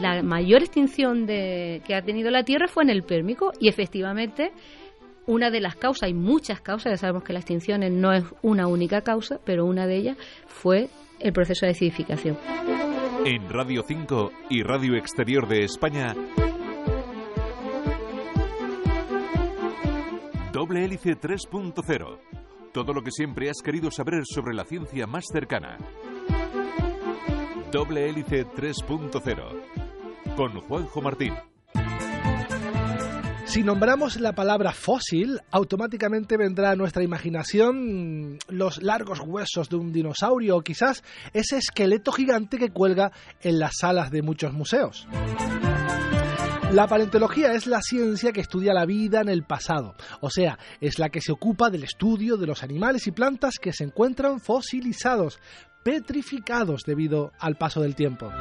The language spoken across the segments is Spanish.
la mayor extinción que ha tenido la Tierra fue en el Pérmico y efectivamente una de las causas, hay muchas causas, ya sabemos que la extinción no es una única causa, pero una de ellas fue el proceso de acidificación. En Radio 5 y Radio Exterior de España, Doble Hélice 3.0. Todo lo que siempre has querido saber sobre la ciencia más cercana. Doble Hélice 3.0. Con Juanjo Martín. Si nombramos la palabra fósil, automáticamente vendrá a nuestra imaginación los largos huesos de un dinosaurio o quizás ese esqueleto gigante que cuelga en las salas de muchos museos. La paleontología es la ciencia que estudia la vida en el pasado, o sea, es la que se ocupa del estudio de los animales y plantas que se encuentran fosilizados, petrificados debido al paso del tiempo.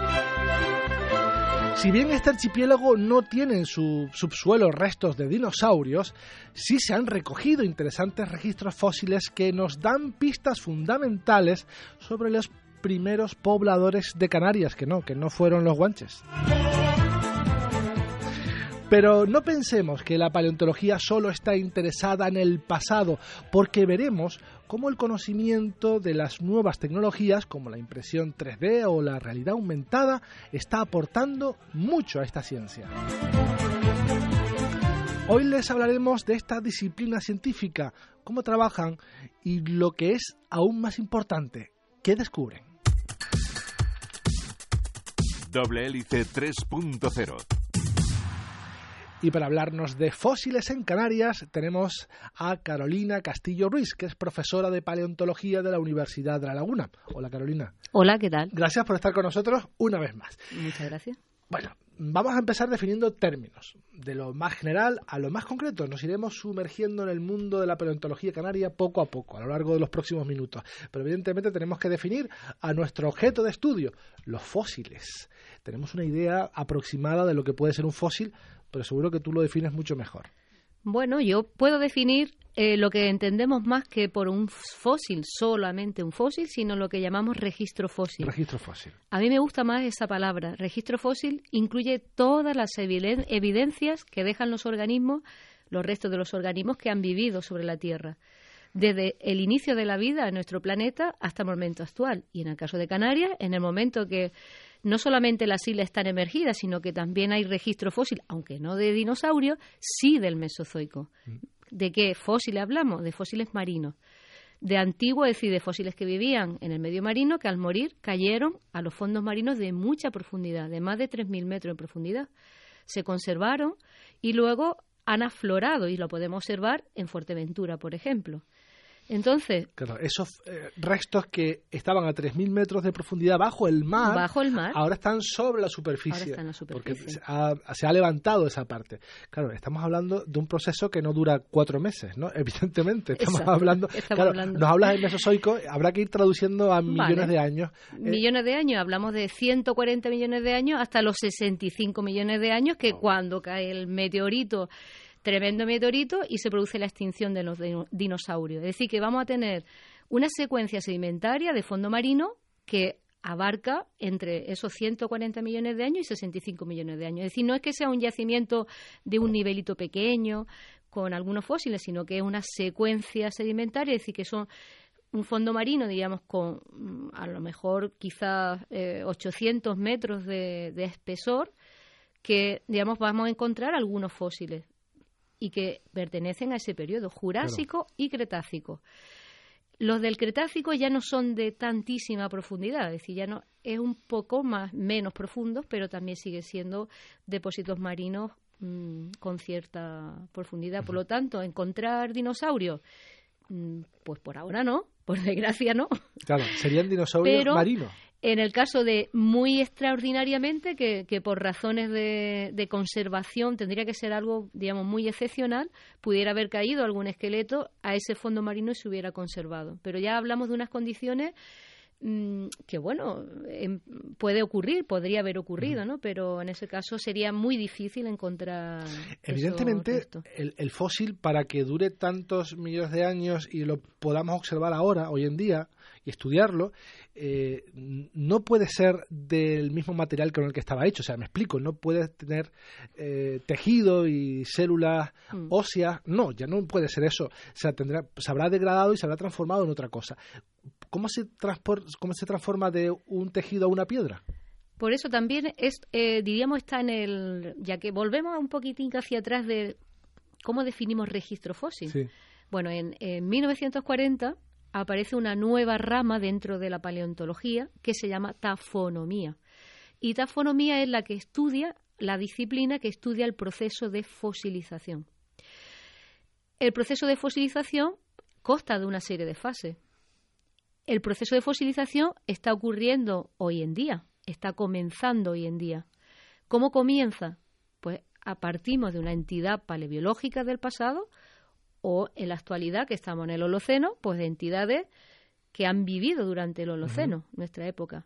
Si bien este archipiélago no tiene en su subsuelo restos de dinosaurios, sí se han recogido interesantes registros fósiles que nos dan pistas fundamentales sobre los primeros pobladores de Canarias, que no, que no fueron los guanches. Pero no pensemos que la paleontología solo está interesada en el pasado, porque veremos cómo el conocimiento de las nuevas tecnologías, como la impresión 3D o la realidad aumentada, está aportando mucho a esta ciencia. Hoy les hablaremos de esta disciplina científica, cómo trabajan y lo que es aún más importante, qué descubren. Doble hélice 3.0 y para hablarnos de fósiles en Canarias tenemos a Carolina Castillo Ruiz, que es profesora de paleontología de la Universidad de La Laguna. Hola Carolina. Hola, ¿qué tal? Gracias por estar con nosotros una vez más. Muchas gracias. Bueno, vamos a empezar definiendo términos. De lo más general a lo más concreto, nos iremos sumergiendo en el mundo de la paleontología canaria poco a poco, a lo largo de los próximos minutos. Pero evidentemente tenemos que definir a nuestro objeto de estudio, los fósiles. Tenemos una idea aproximada de lo que puede ser un fósil, pero seguro que tú lo defines mucho mejor. Bueno, yo puedo definir eh, lo que entendemos más que por un fósil, solamente un fósil, sino lo que llamamos registro fósil. Registro fósil. A mí me gusta más esa palabra. Registro fósil incluye todas las evidencias que dejan los organismos, los restos de los organismos que han vivido sobre la Tierra, desde el inicio de la vida en nuestro planeta hasta el momento actual. Y en el caso de Canarias, en el momento que no solamente las islas están emergidas, sino que también hay registro fósil, aunque no de dinosaurios, sí del Mesozoico. Mm. ¿De qué fósiles hablamos? De fósiles marinos. De antiguo, es decir, de fósiles que vivían en el medio marino, que al morir cayeron a los fondos marinos de mucha profundidad, de más de 3.000 metros de profundidad. Se conservaron y luego han aflorado, y lo podemos observar en Fuerteventura, por ejemplo. Entonces. Claro, esos eh, restos que estaban a 3.000 metros de profundidad bajo el mar. Bajo el mar. Ahora están sobre la superficie. Ahora están en la superficie. Porque se ha, levantado esa parte. Claro, estamos hablando de un proceso que no dura cuatro meses, ¿no? Evidentemente. Estamos hablando. claro, Nos hablas del Mesozoico, habrá que ir traduciendo a millones de años. Eh, millones de años, hablamos de 140 millones de años hasta los 65 millones de años, que cuando cae el meteorito tremendo meteorito y se produce la extinción de los dinosaurios. Es decir, que vamos a tener una secuencia sedimentaria de fondo marino que abarca entre esos 140 millones de años y 65 millones de años. Es decir, no es que sea un yacimiento de un nivelito pequeño con algunos fósiles, sino que es una secuencia sedimentaria, es decir, que son un fondo marino, digamos, con mm, a lo mejor quizás 800 eh, metros de, de espesor, que, digamos, vamos a encontrar algunos fósiles y que pertenecen a ese periodo, Jurásico y Cretácico. Los del Cretácico ya no son de tantísima profundidad, es decir, ya no es un poco más menos profundos, pero también sigue siendo depósitos marinos mm, con cierta profundidad. Por lo tanto, encontrar dinosaurios, mm, pues por ahora no, por desgracia no. Claro, serían dinosaurios marinos. En el caso de muy extraordinariamente, que, por razones de, conservación tendría que ser algo, digamos, muy excepcional, pudiera haber caído algún esqueleto a ese fondo marino y se hubiera conservado. Pero ya hablamos de unas condiciones que bueno, em, puede ocurrir, podría haber ocurrido, ¿no? Pero en ese caso sería muy difícil encontrar. Evidentemente, el, el, fósil, para que dure tantos millones de años y lo podamos observar ahora, hoy en día, y estudiarlo, eh, no puede ser del mismo material con el que estaba hecho. O sea, me explico, no puede tener eh, tejido y células mm. óseas. No, ya no puede ser eso. O sea, tendrá, se habrá degradado y se habrá transformado en otra cosa. ¿Cómo se, cómo se transforma de un tejido a una piedra? Por eso también es, eh, diríamos, está en el. Ya que volvemos un poquitín hacia atrás de cómo definimos registro fósil. Bueno, en, en 1940 aparece una nueva rama dentro de la paleontología que se llama tafonomía. Y tafonomía es la que estudia, la disciplina que estudia el proceso de fosilización. El proceso de fosilización consta de una serie de fases. El proceso de fosilización está ocurriendo hoy en día, está comenzando hoy en día. ¿Cómo comienza? Pues a partimos de una entidad paleobiológica del pasado o en la actualidad, que estamos en el Holoceno, pues de entidades que han vivido durante el Holoceno, nuestra época.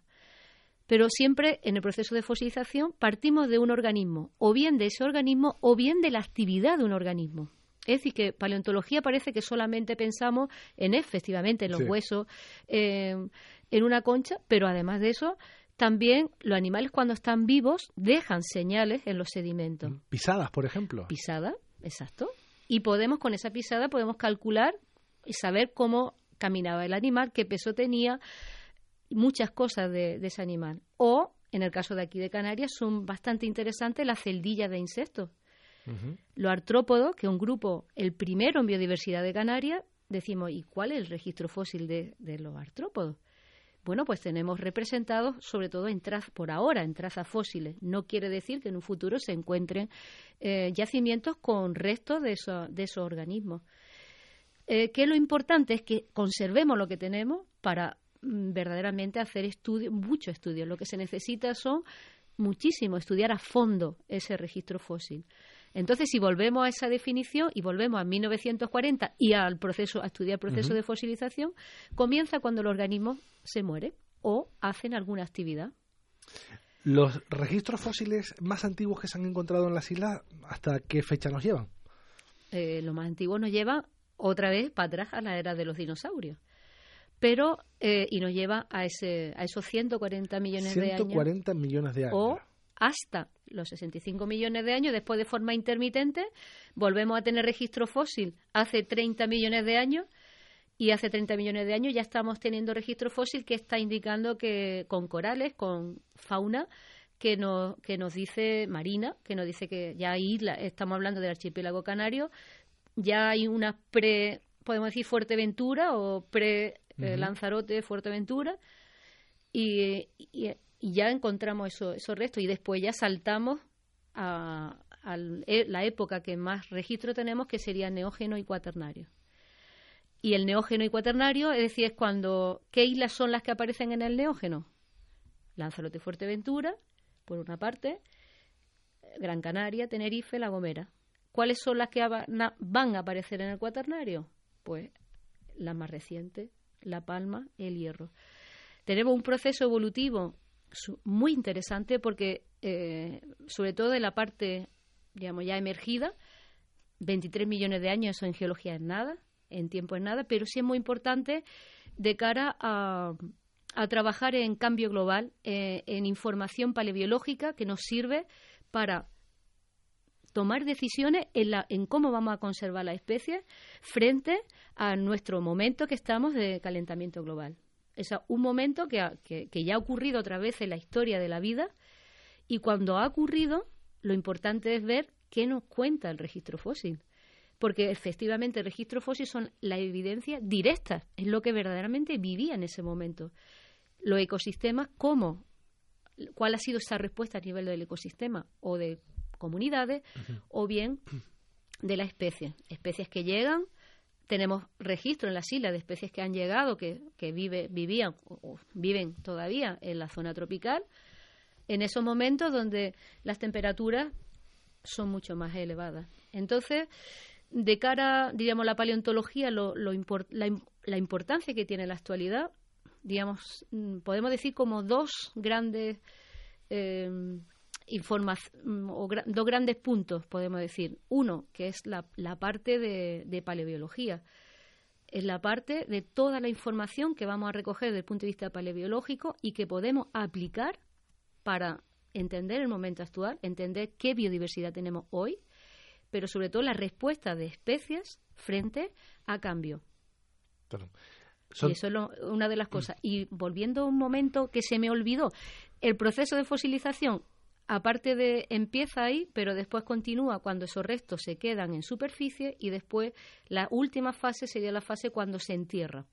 Pero siempre en el proceso de fosilización partimos de un organismo, o bien de ese organismo, o bien de la actividad de un organismo. Es decir, que paleontología parece que solamente pensamos en efectivamente en los huesos, en una concha, pero además de eso, también los animales cuando están vivos dejan señales en los sedimentos. Pisadas, por ejemplo. Pisadas, exacto y podemos con esa pisada podemos calcular y saber cómo caminaba el animal, qué peso tenía, muchas cosas de, ese animal. O, en el caso de aquí de Canarias, son bastante interesantes las celdillas de insectos. Los artrópodos, que es un grupo, el primero en biodiversidad de Canarias, decimos, ¿y cuál es el registro fósil de, de los artrópodos? Bueno, pues tenemos representados sobre todo en por ahora en trazas fósiles. No quiere decir que en un futuro se encuentren eh, yacimientos con restos de, de esos organismos. Eh, que lo importante es que conservemos lo que tenemos para mm, verdaderamente hacer estudios, muchos estudios. Lo que se necesita son muchísimo estudiar a fondo ese registro fósil. Entonces, si volvemos a esa definición y volvemos a 1940 y al proceso, a estudiar el proceso de fosilización, comienza cuando el organismo se muere o hacen alguna actividad. Los registros fósiles más antiguos que se han encontrado en las islas, ¿hasta qué fecha nos llevan? Eh, lo más antiguo nos lleva otra vez para atrás a la era de los dinosaurios. Pero, eh, y nos lleva a, ese, a esos 140 millones de años. 140 millones de años. O hasta los 65 millones de años, después de forma intermitente, volvemos a tener registro fósil hace 30 millones de años y hace 30 millones de años ya estamos teniendo registro fósil que está indicando que con corales, con fauna, que nos, que nos dice marina, que nos dice que ya hay islas, estamos hablando del archipiélago canario, ya hay una pre, podemos decir Fuerteventura o pre eh, Lanzarote, Fuerteventura, y, y ya encontramos eso, esos restos y después ya saltamos a, e, la época que más registro tenemos, que sería neógeno y cuaternario. Y el neógeno y cuaternario, es decir, es cuando, ¿qué islas son las que aparecen en el neógeno? Lanzarote y Fuerteventura, por una parte, Gran Canaria, Tenerife, La Gomera. ¿Cuáles son las que van a aparecer en el cuaternario? Pues las más recientes, La Palma, el Hierro. Tenemos un proceso evolutivo muy interesante porque, eh, sobre todo en la parte, digamos, ya emergida, 23 millones de años, eso en geología es nada, en tiempo es nada, pero sí es muy importante de cara a, a trabajar en cambio global, eh, en información paleobiológica que nos sirve para tomar decisiones en, la, en cómo vamos a conservar la especie frente a nuestro momento que estamos de calentamiento global. Es un momento que, que, ya ha ocurrido otra vez en la historia de la vida y cuando ha ocurrido, lo importante es ver qué nos cuenta el registro fósil. Porque efectivamente el registro fósil son la evidencia directa, es lo que verdaderamente vivía en ese momento. Los ecosistemas, cómo, cuál ha sido esa respuesta a nivel del ecosistema o de comunidades, o bien de la especie. Especies que llegan, tenemos registro en las islas de especies que han llegado, que, que vive, vivían o viven todavía en la zona tropical, en esos momentos donde las temperaturas son mucho más elevadas. Entonces, de cara, diríamos, la paleontología, lo, la, la, importancia que tiene en la actualidad, digamos, mm, podemos decir como dos grandes eh, mm, o dos grandes puntos, podemos decir. Uno, que es la, la parte de, de, paleobiología. Es la parte de toda la información que vamos a recoger desde el punto de vista paleobiológico y que podemos aplicar para entender el momento actual, entender qué biodiversidad tenemos hoy, pero sobre todo la respuesta de especies frente a cambio. Y eso es una de las cosas. Y volviendo a un momento que se me olvidó, el proceso de fosilización, aparte de empieza ahí, pero después continúa cuando esos restos se quedan en superficie y después la última fase sería la fase cuando se entierra.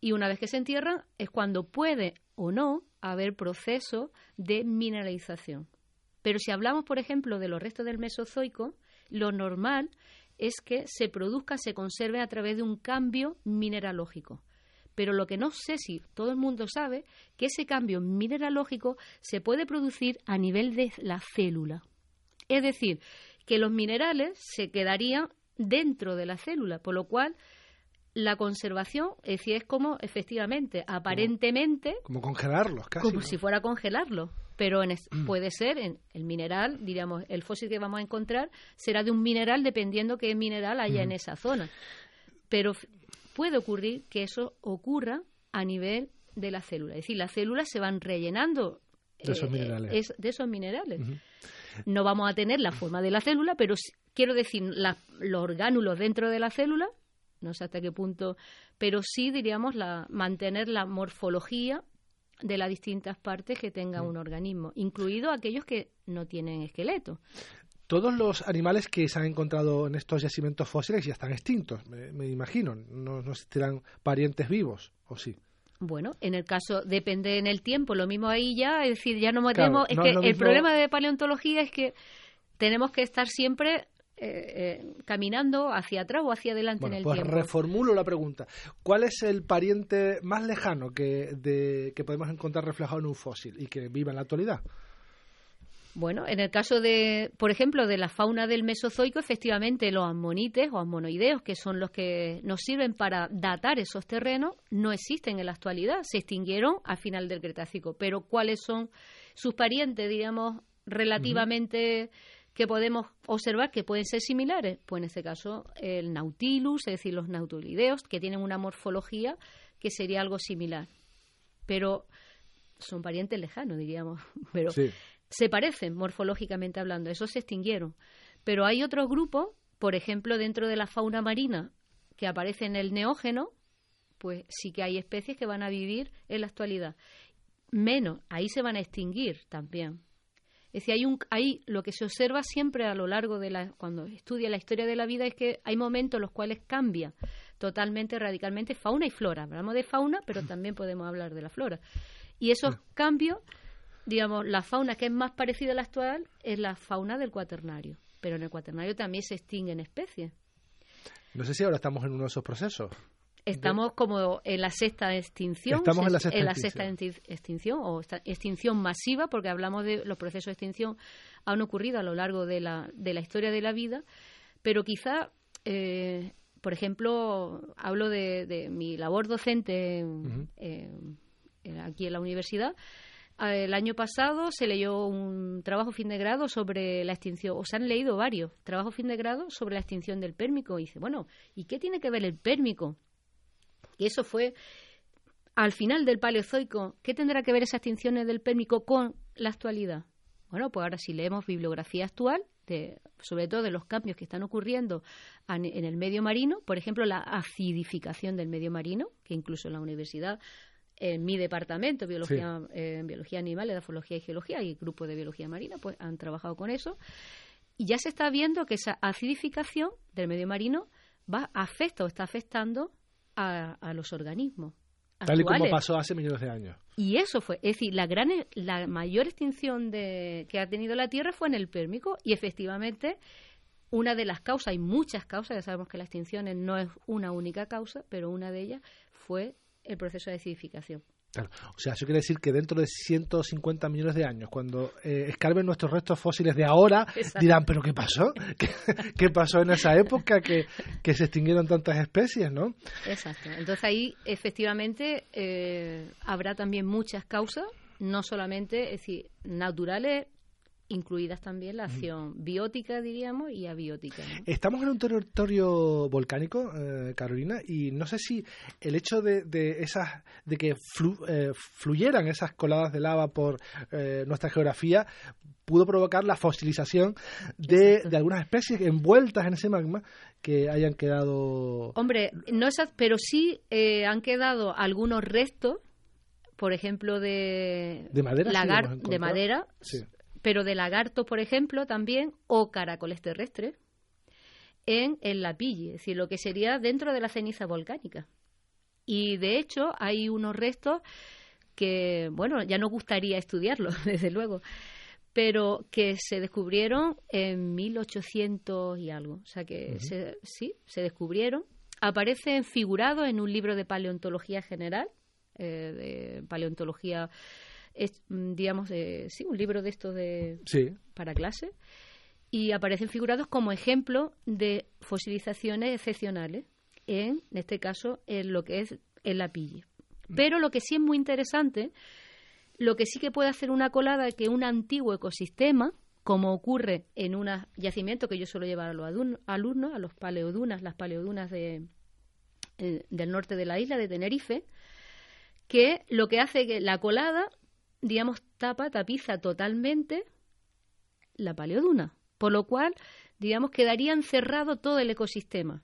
Y una vez que se entierra es cuando puede o no haber proceso de mineralización. Pero si hablamos, por ejemplo, de los restos del Mesozoico, lo normal es que se produzca, se conserve a través de un cambio mineralógico. Pero lo que no sé si todo el mundo sabe, que ese cambio mineralógico se puede producir a nivel de la célula. Es decir, que los minerales se quedarían dentro de la célula, por lo cual la conservación es decir, es como efectivamente, aparentemente... Como, congelarlos, casi. Como si fuera congelarlos. Pero en puede ser, en el mineral, diríamos, el fósil que vamos a encontrar será de un mineral dependiendo qué mineral haya en esa zona. Pero puede ocurrir que eso ocurra a nivel de la célula. Es decir, las células se van rellenando de esos eh, minerales. de esos minerales. No vamos a tener la forma de la célula, pero quiero decir, los orgánulos dentro de la célula no sé hasta qué punto, pero sí diríamos la, mantener la morfología de las distintas partes que tenga un organismo, incluido aquellos que no tienen esqueleto. Todos los animales que se han encontrado en estos yacimientos fósiles ya están extintos, me, imagino. No, no existirán parientes vivos, ¿o sí? Bueno, en el caso, depende en el tiempo, lo mismo ahí ya, es decir, ya no metemos. es que el problema de paleontología es que tenemos que estar siempre eh, eh, caminando hacia atrás o hacia adelante en el pues tiempo. reformulo la pregunta. ¿Cuál es el pariente más lejano que, de, que podemos encontrar reflejado en un fósil y que viva en la actualidad? Bueno, en el caso de, por ejemplo, de la fauna del Mesozoico, efectivamente los amonites o amonoideos, que son los que nos sirven para datar esos terrenos, no existen en la actualidad, se extinguieron al final del Cretácico. Pero ¿cuáles son sus parientes, digamos, relativamente que podemos observar que pueden ser similares? Pues en este caso el Nautilus, es decir, los nautulideos, que tienen una morfología que sería algo similar. Pero son parientes lejanos, diríamos. Pero se parecen morfológicamente hablando, esos se extinguieron. Pero hay otros grupos, por ejemplo, dentro de la fauna marina, que aparece en el neógeno, pues sí que hay especies que van a vivir en la actualidad. Menos, ahí se van a extinguir también. Es decir, hay, un, hay lo que se observa siempre a lo largo de la, cuando estudia la historia de la vida es que hay momentos en los cuales cambia totalmente, radicalmente fauna y flora. Hablamos de fauna, pero también podemos hablar de la flora. Y esos cambios, digamos, la fauna que es más parecida a la actual es la fauna del cuaternario. Pero en el cuaternario también se extinguen especies. No sé si ahora estamos en uno de esos procesos. Estamos como en la sexta extinción. Estamos en la sexta, extinción. o extinción masiva, porque hablamos de los procesos de extinción han ocurrido a lo largo de la, de la historia de la vida, pero quizá, eh, por ejemplo, hablo de, mi labor docente aquí en la universidad. El año pasado se leyó un trabajo fin de grado sobre la extinción, o se han leído varios trabajos fin de grado sobre la extinción del pérmico. Y dice, bueno, ¿y qué tiene que ver el pérmico y eso fue al final del Paleozoico. ¿Qué tendrá que ver esas extinciones del Pérmico con la actualidad? Bueno, pues ahora si leemos bibliografía actual, sobre todo de los cambios que están ocurriendo en el medio marino, por ejemplo, la acidificación del medio marino, que incluso en la universidad, en mi departamento, biología, eh, biología animal, edafología y geología, y grupo de biología marina, pues han trabajado con eso. Y ya se está viendo que esa acidificación del medio marino va afecta o está afectando a, los organismos. Tal y como pasó hace millones de años. Y eso fue, es decir, la gran, la mayor extinción de, que ha tenido la Tierra fue en el Pérmico y efectivamente una de las causas, hay muchas causas, ya sabemos que la extinción no es una única causa, pero una de ellas fue el proceso de acidificación. O sea, eso quiere decir que dentro de 150 millones de años, cuando eh, escarben nuestros restos fósiles de ahora, dirán, ¿pero qué pasó? ¿Qué, pasó en esa época que, se extinguieron tantas especies, no? Exacto. Entonces ahí, efectivamente, eh, habrá también muchas causas, no solamente, es decir, naturales, incluidas también la acción biótica, diríamos, y abiótica. Estamos en un territorio volcánico, eh, Carolina, y no sé si el hecho de, de esas, de que eh, fluyeran esas coladas de lava por eh, nuestra geografía pudo provocar la fosilización de, de, algunas especies envueltas en ese magma que hayan quedado. Hombre, no esas, pero sí han quedado algunos restos por ejemplo, de, de madera, de madera, sí pero de lagartos, por ejemplo, también, o caracoles terrestres, en el Lapille, es decir, lo que sería dentro de la ceniza volcánica. Y de hecho, hay unos restos que, bueno, ya nos gustaría estudiarlos, desde luego, pero que se descubrieron en 1800 y algo. O sea que sí, se descubrieron. Aparecen figurados en un libro de paleontología general, eh, de paleontología es, mm, digamos, sí, un libro de estos de, para clase, y aparecen figurados como ejemplo de fosilizaciones excepcionales, en, en este caso, en lo que es el lapille. Mm. Pero lo que sí es muy interesante, lo que sí que puede hacer una colada es que un antiguo ecosistema, como ocurre en un yacimiento que yo suelo llevar a los alumnos, a los paleodunas, las paleodunas de, eh, del norte de la isla de Tenerife, que lo que hace que la colada digamos, tapa, tapiza totalmente la paleoduna, por lo cual, digamos, quedaría encerrado todo el ecosistema.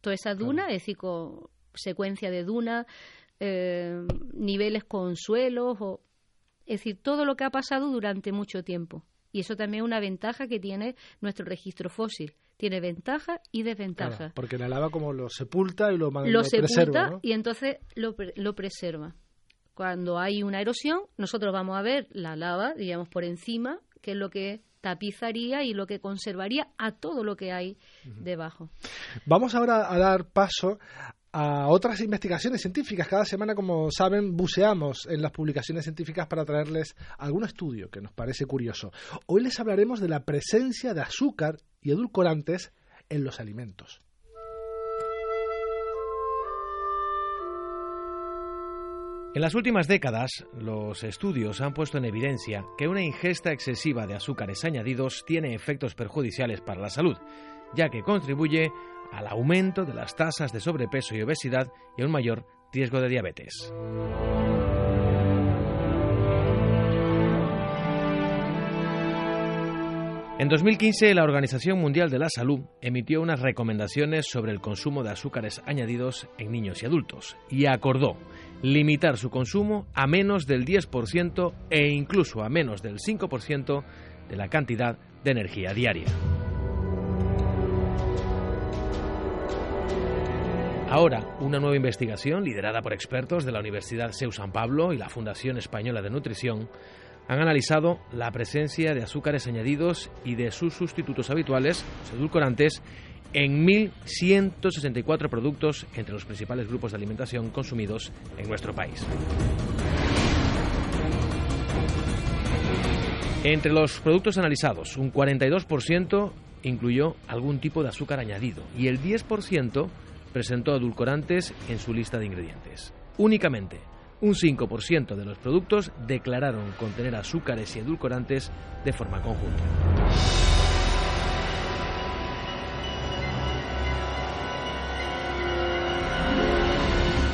Toda esa duna, es decir, con secuencia de duna, eh, niveles con suelos, o, es decir, todo lo que ha pasado durante mucho tiempo. Y eso también es una ventaja que tiene nuestro registro fósil. Tiene ventaja y desventaja. porque la lava como lo sepulta y lo, lo, lo sepulta y entonces lo, lo preserva. Cuando hay una erosión, nosotros vamos a ver la lava, digamos, por encima, que es lo que tapizaría y lo que conservaría a todo lo que hay debajo. Vamos ahora a dar paso a otras investigaciones científicas. Cada semana, como saben, buceamos en las publicaciones científicas para traerles algún estudio que nos parece curioso. Hoy les hablaremos de la presencia de azúcar y edulcorantes en los alimentos. En las últimas décadas, los estudios han puesto en evidencia que una ingesta excesiva de azúcares añadidos tiene efectos perjudiciales para la salud, ya que contribuye al aumento de las tasas de sobrepeso y obesidad y a un mayor riesgo de diabetes. En 2015, la Organización Mundial de la Salud emitió unas recomendaciones sobre el consumo de azúcares añadidos en niños y adultos y acordó limitar su consumo a menos del 10% e incluso a menos del 5% de la cantidad de energía diaria. Ahora, una nueva investigación liderada por expertos de la Universidad CEU San Pablo y la Fundación Española de Nutrición han analizado la presencia de azúcares añadidos y de sus sustitutos habituales, los edulcorantes, en 1.164 productos entre los principales grupos de alimentación consumidos en nuestro país. Entre los productos analizados, un 42% incluyó algún tipo de azúcar añadido y el 10% presentó edulcorantes en su lista de ingredientes. Únicamente un 5% de los productos declararon contener azúcares y edulcorantes de forma conjunta.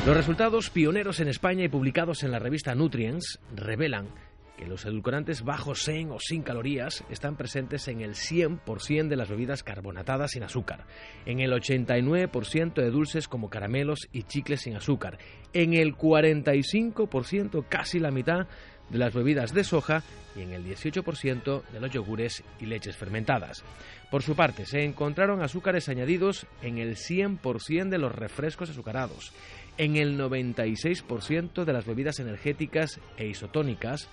Los resultados pioneros en España y publicados en la revista Nutrients revelan que los edulcorantes bajos en o sin calorías están presentes en el 100% de las bebidas carbonatadas sin azúcar, en el 89% de dulces como caramelos y chicles sin azúcar, en el 45%, casi la mitad, de las bebidas de soja y en el 18% de los yogures y leches fermentadas. Por su parte, se encontraron azúcares añadidos en el 100% de los refrescos azucarados, en el 96% de las bebidas energéticas e isotónicas,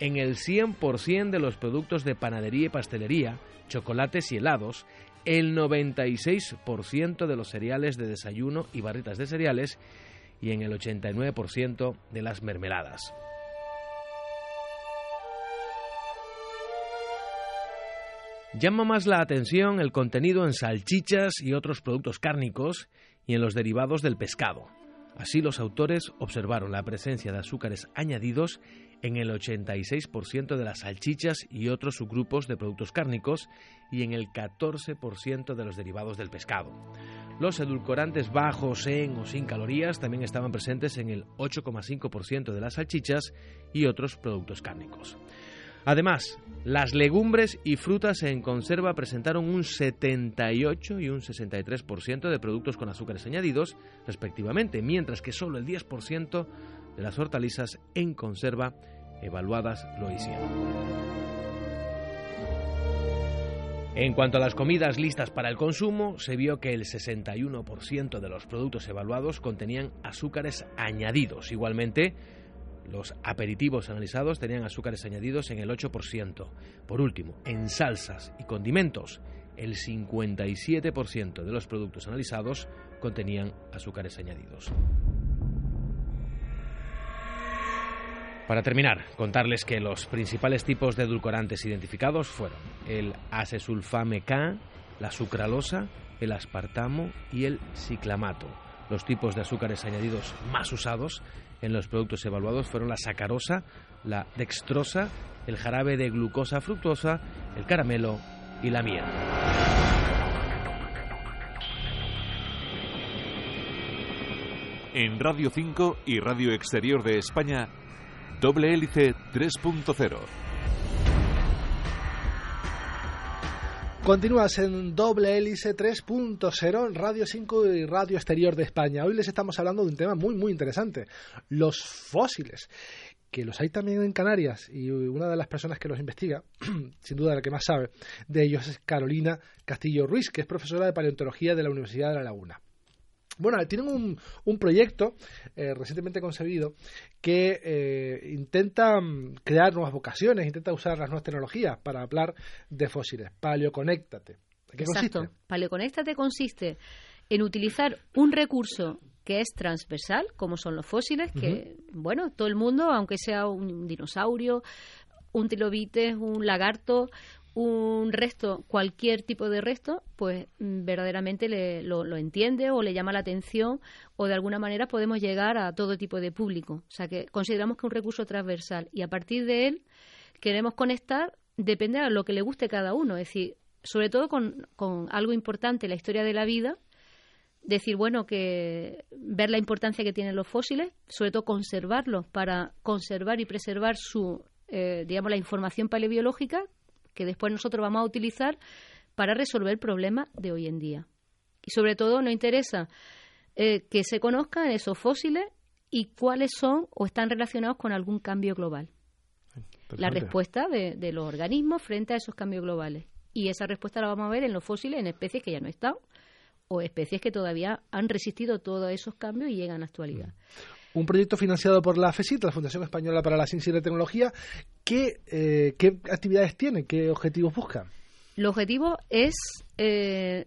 en el 100% de los productos de panadería y pastelería, chocolates y helados, el 96% de los cereales de desayuno y barritas de cereales y en el 89% de las mermeladas. Llama más la atención el contenido en salchichas y otros productos cárnicos y en los derivados del pescado. Así los autores observaron la presencia de azúcares añadidos en el 86% de las salchichas y otros subgrupos de productos cárnicos y en el 14% de los derivados del pescado. Los edulcorantes bajos en o sin calorías también estaban presentes en el 8,5% de las salchichas y otros productos cárnicos. Además, las legumbres y frutas en conserva presentaron un 78 y un 63% de productos con azúcares añadidos, respectivamente, mientras que solo el 10% de las hortalizas en conserva evaluadas lo hicieron. En cuanto a las comidas listas para el consumo, se vio que el 61% de los productos evaluados contenían azúcares añadidos. Igualmente, los aperitivos analizados tenían azúcares añadidos en el 8%. Por último, en salsas y condimentos, el 57% de los productos analizados contenían azúcares añadidos. Para terminar, contarles que los principales tipos de edulcorantes identificados fueron el asesulfame K, la sucralosa, el aspartamo y el ciclamato. Los tipos de azúcares añadidos más usados en los productos evaluados fueron la sacarosa, la dextrosa, el jarabe de glucosa fructosa, el caramelo y la miel. En Radio 5 y Radio Exterior de España, Doble Hélice 3.0. Continúas en Doble Hélice 3.0 Radio 5 y Radio Exterior de España. Hoy les estamos hablando de un tema muy, muy interesante, los fósiles, que los hay también en Canarias y una de las personas que los investiga, sin duda la que más sabe, de ellos es Carolina Castillo Ruiz, que es profesora de paleontología de la Universidad de La Laguna. Bueno, tienen un, un proyecto eh, recientemente concebido que eh, intenta mm, crear nuevas vocaciones, intenta usar las nuevas tecnologías para hablar de fósiles. Paleoconéctate. ¿Qué Exacto. consiste? Paleoconéctate consiste en utilizar un recurso que es transversal, como son los fósiles, que, bueno, todo el mundo, aunque sea un dinosaurio, un trilobite, un lagarto, un resto, cualquier tipo de resto, pues mm, verdaderamente le- lo, entiende o le llama la atención o de alguna manera podemos llegar a todo tipo de público. O sea que consideramos que es un recurso transversal y a partir de él queremos conectar, depende de lo que le guste cada uno. Es decir, sobre todo con, con algo importante, la historia de la vida, decir, bueno, que ver la importancia que tienen los fósiles, sobre todo conservarlos para conservar y preservar su, eh, digamos, la información paleobiológica que después nosotros vamos a utilizar para resolver problemas de hoy en día. Y sobre todo nos interesa eh, que se conozcan esos fósiles y cuáles son o están relacionados con algún cambio global. La respuesta de, de los organismos frente a esos cambios globales. Y esa respuesta la vamos a ver en los fósiles, en especies que ya no están o especies que todavía han resistido todos esos cambios y llegan a la actualidad. Un proyecto financiado por la FESIT, la Fundación Española para la Ciencia y la Tecnología. ¿Qué, eh, qué actividades tiene? ¿Qué objetivos busca? El objetivo es, eh,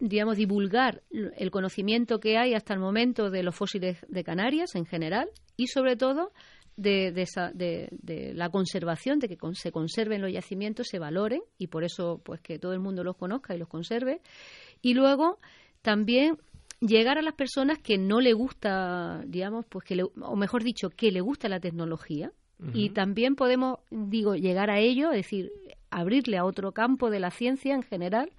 digamos, divulgar el conocimiento que hay hasta el momento de los fósiles de Canarias en general y, sobre todo, de, de esa- de- de la conservación, de que con- se conserven los yacimientos, se valoren y por eso, pues, que todo el mundo los conozca y los conserve. Y luego, también llegar a las personas que no le gusta, digamos, pues que le- o mejor dicho, que le gusta la tecnología. Y también podemos, digo, llegar a ello, es decir, abrirle a otro campo de la ciencia en general,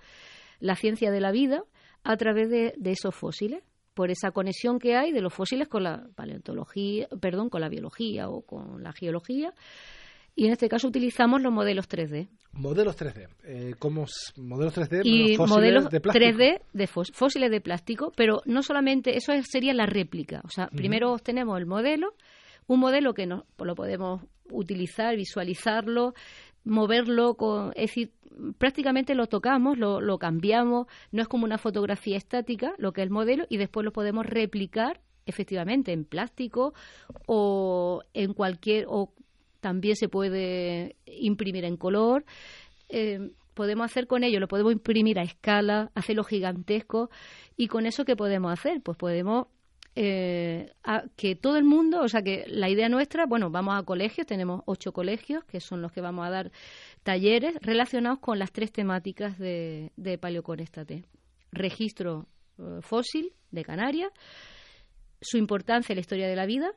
la ciencia de la vida, a través de, de esos fósiles, por esa conexión que hay de los fósiles con la paleontología, perdón, con la biología o con la geología. Y en este caso utilizamos los modelos 3D. Modelos 3D. Eh, como modelos 3D, y fósiles modelos de plástico. 3D de fós- fósiles de plástico, pero no solamente eso es- sería la réplica. O sea, primero obtenemos el modelo, un modelo que no, lo podemos utilizar, visualizarlo, moverlo, con, es decir, prácticamente lo tocamos, lo, lo cambiamos, no es como una fotografía estática, lo que es el modelo, y después lo podemos replicar efectivamente en plástico o en cualquier, o también se puede imprimir en color. Eh, podemos hacer con ello, lo podemos imprimir a escala, hacerlo gigantesco y con eso qué podemos hacer? Pues podemos eh, que todo el mundo, o sea, que la idea nuestra, bueno, vamos a colegios, tenemos ocho colegios que son los que vamos a dar talleres relacionados con las tres temáticas de, de Paleoconestate. Registro eh, fósil de Canarias, su importancia en la historia de la vida,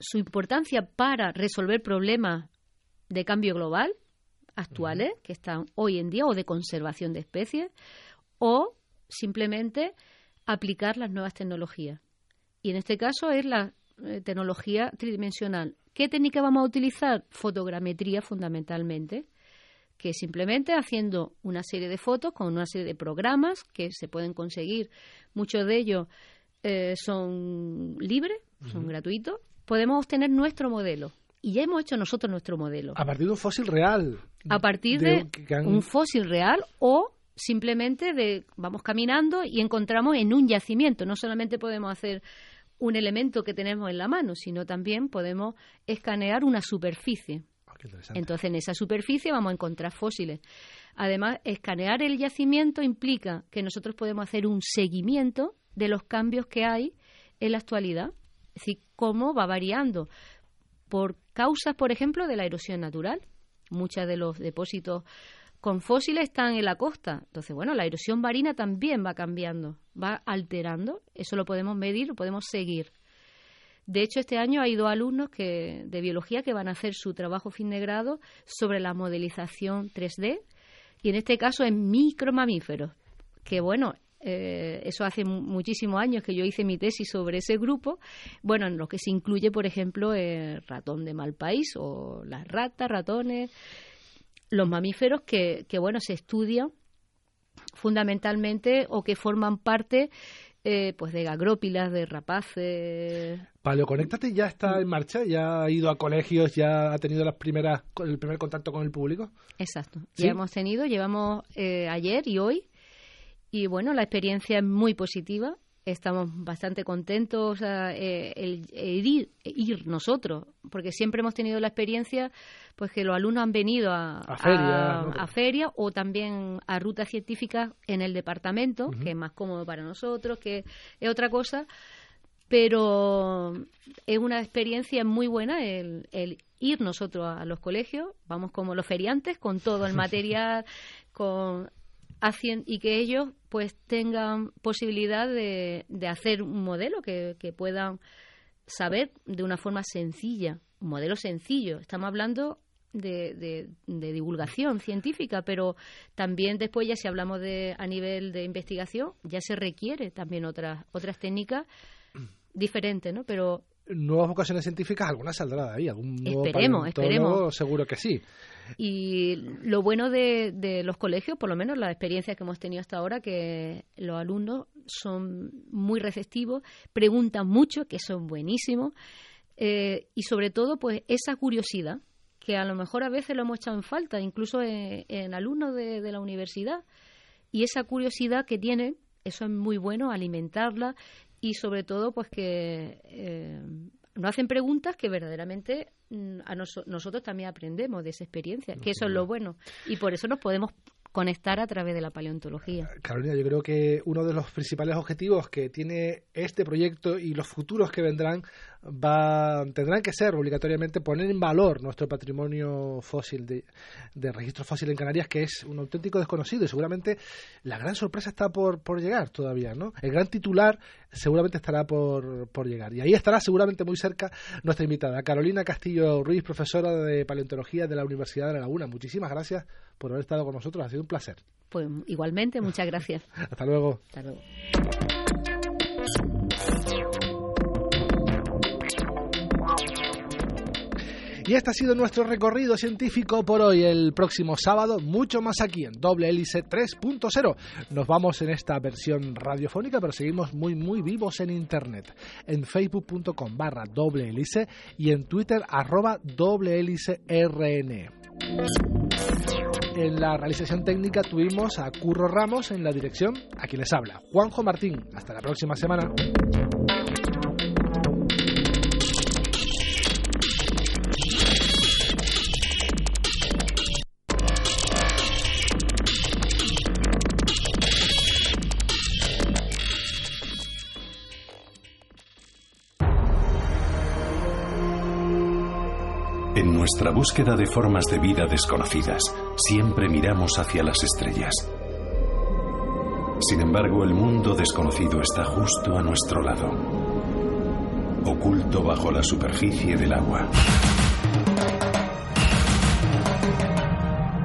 su importancia para resolver problemas de cambio global actuales que están hoy en día o de conservación de especies o simplemente aplicar las nuevas tecnologías. Y en este caso es la eh, tecnología tridimensional. ¿Qué técnica vamos a utilizar? Fotogrametría fundamentalmente, que simplemente haciendo una serie de fotos con una serie de programas que se pueden conseguir. Muchos de ellos eh, son libres, son gratuitos. Podemos obtener nuestro modelo. Y ya hemos hecho nosotros nuestro modelo. A partir de un fósil real. A partir de, un fósil real o simplemente de vamos caminando y encontramos en un yacimiento. No solamente podemos hacer un elemento que tenemos en la mano, sino también podemos escanear una superficie. Ah, Entonces, en esa superficie vamos a encontrar fósiles. Además, escanear el yacimiento implica que nosotros podemos hacer un seguimiento de los cambios que hay en la actualidad. Es decir, cómo va variando por causas, por ejemplo, de la erosión natural. Muchos de los depósitos con fósiles están en la costa. Entonces, bueno, la erosión marina también va cambiando, va alterando. Eso lo podemos medir, lo podemos seguir. De hecho, este año hay dos alumnos que, de biología que van a hacer su trabajo fin de grado sobre la modelización 3D y en este caso en micromamíferos. Que bueno, eh, eso hace muchísimos años que yo hice mi tesis sobre ese grupo. Bueno, en lo que se incluye, por ejemplo, el ratón de mal país o las ratas, ratones los mamíferos que, que bueno, se estudian fundamentalmente o que forman parte eh, pues de gagrópilas, de rapaces. Paleoconéctate ya está en marcha, ya ha ido a colegios, ya ha tenido las primeras, el primer contacto con el público. Exacto, ya hemos tenido, llevamos eh, ayer y hoy, y bueno, la experiencia es muy positiva. Estamos bastante contentos eh, el, ir, ir, nosotros, porque siempre hemos tenido la experiencia pues que los alumnos han venido a, a, feria, o también a rutas científicas en el departamento, que es más cómodo para nosotros, que es otra cosa, pero es una experiencia muy buena el, el ir nosotros a los colegios, vamos como los feriantes, con todo el material, con y que ellos pues tengan posibilidad de, de hacer un modelo que, que, puedan saber de una forma sencilla, un modelo sencillo. Estamos hablando de, de, de, divulgación científica, pero también después ya si hablamos de a nivel de investigación ya se requiere también otras otras técnicas diferentes, ¿no? Pero nuevas vocaciones científicas, algunas saldrá de ahí, algún nuevo esperemos, esperemos. seguro que sí. Y lo bueno de, de, los colegios, por lo menos la experiencia que hemos tenido hasta ahora, que los alumnos son muy receptivos, preguntan mucho, que son buenísimos, eh, y sobre todo, pues esa curiosidad, que a lo mejor a veces lo hemos echado en falta, incluso en, alumnos de, de la universidad, y esa curiosidad que tienen, eso es muy bueno, alimentarla y sobre todo pues que eh, no hacen preguntas que verdaderamente mm, a nosotros también aprendemos de esa experiencia, que eso es lo bueno. Y por eso nos podemos conectar a través de la paleontología. Carolina, yo creo que uno de los principales objetivos que tiene este proyecto y los futuros que vendrán va, tendrán que ser obligatoriamente poner en valor nuestro patrimonio fósil de, de registro fósil en Canarias, que es un auténtico desconocido y seguramente la gran sorpresa está por, por llegar todavía, ¿no? El gran titular seguramente estará por, por llegar y ahí estará seguramente muy cerca nuestra invitada, Carolina Castillo Ruiz, profesora de paleontología de la Universidad de La Laguna. Muchísimas gracias por haber estado con nosotros, ha sido un placer. Pues igualmente, muchas gracias. Hasta luego. Hasta luego. Y este ha sido nuestro recorrido científico por hoy. El próximo sábado, mucho más aquí en Doble Hélice 3.0. Nos vamos en esta versión radiofónica, pero seguimos muy, muy vivos en Internet. En facebook.com barra doble hélice y en Twitter arroba doble hélice RN. En la realización técnica tuvimos a Curro Ramos en la dirección, a quien les habla, Juanjo Martín. Hasta la próxima semana. Nuestra búsqueda de formas de vida desconocidas, siempre miramos hacia las estrellas. Sin embargo, el mundo desconocido está justo a nuestro lado, oculto bajo la superficie del agua.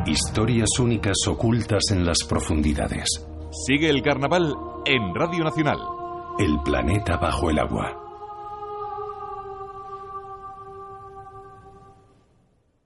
Historias únicas ocultas en las profundidades. Sigue el carnaval en Radio Nacional. El planeta bajo el agua.